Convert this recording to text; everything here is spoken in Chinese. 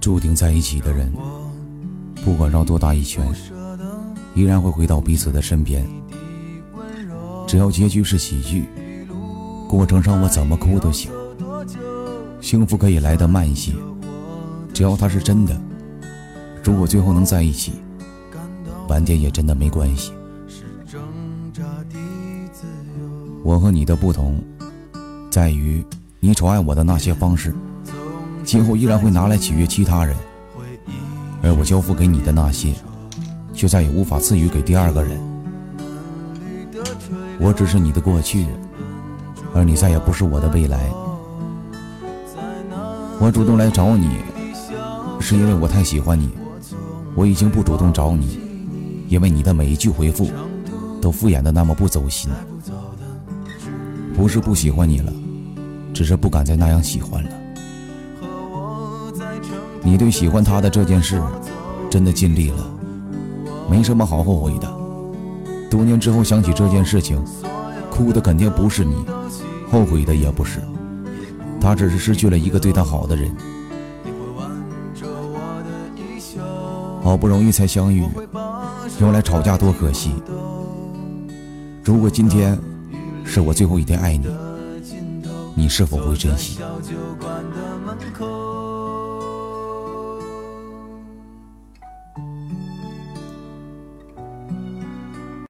注定在一起的人，不管绕多大一圈，依然会回到彼此的身边。只要结局是喜剧，过程上我怎么哭都行。幸福可以来得慢一些，只要它是真的。如果最后能在一起，晚点也真的没关系。我和你的不同，在于你宠爱我的那些方式。今后依然会拿来取悦其他人，而我交付给你的那些，却再也无法赐予给第二个人。我只是你的过去，而你再也不是我的未来。我主动来找你，是因为我太喜欢你。我已经不主动找你，因为你的每一句回复，都敷衍的那么不走心。不是不喜欢你了，只是不敢再那样喜欢了。你对喜欢他的这件事，真的尽力了，没什么好后悔的。多年之后想起这件事情，哭的肯定不是你，后悔的也不是。他只是失去了一个对他好的人。好不容易才相遇，用来吵架多可惜。如果今天是我最后一天爱你，你是否会珍惜？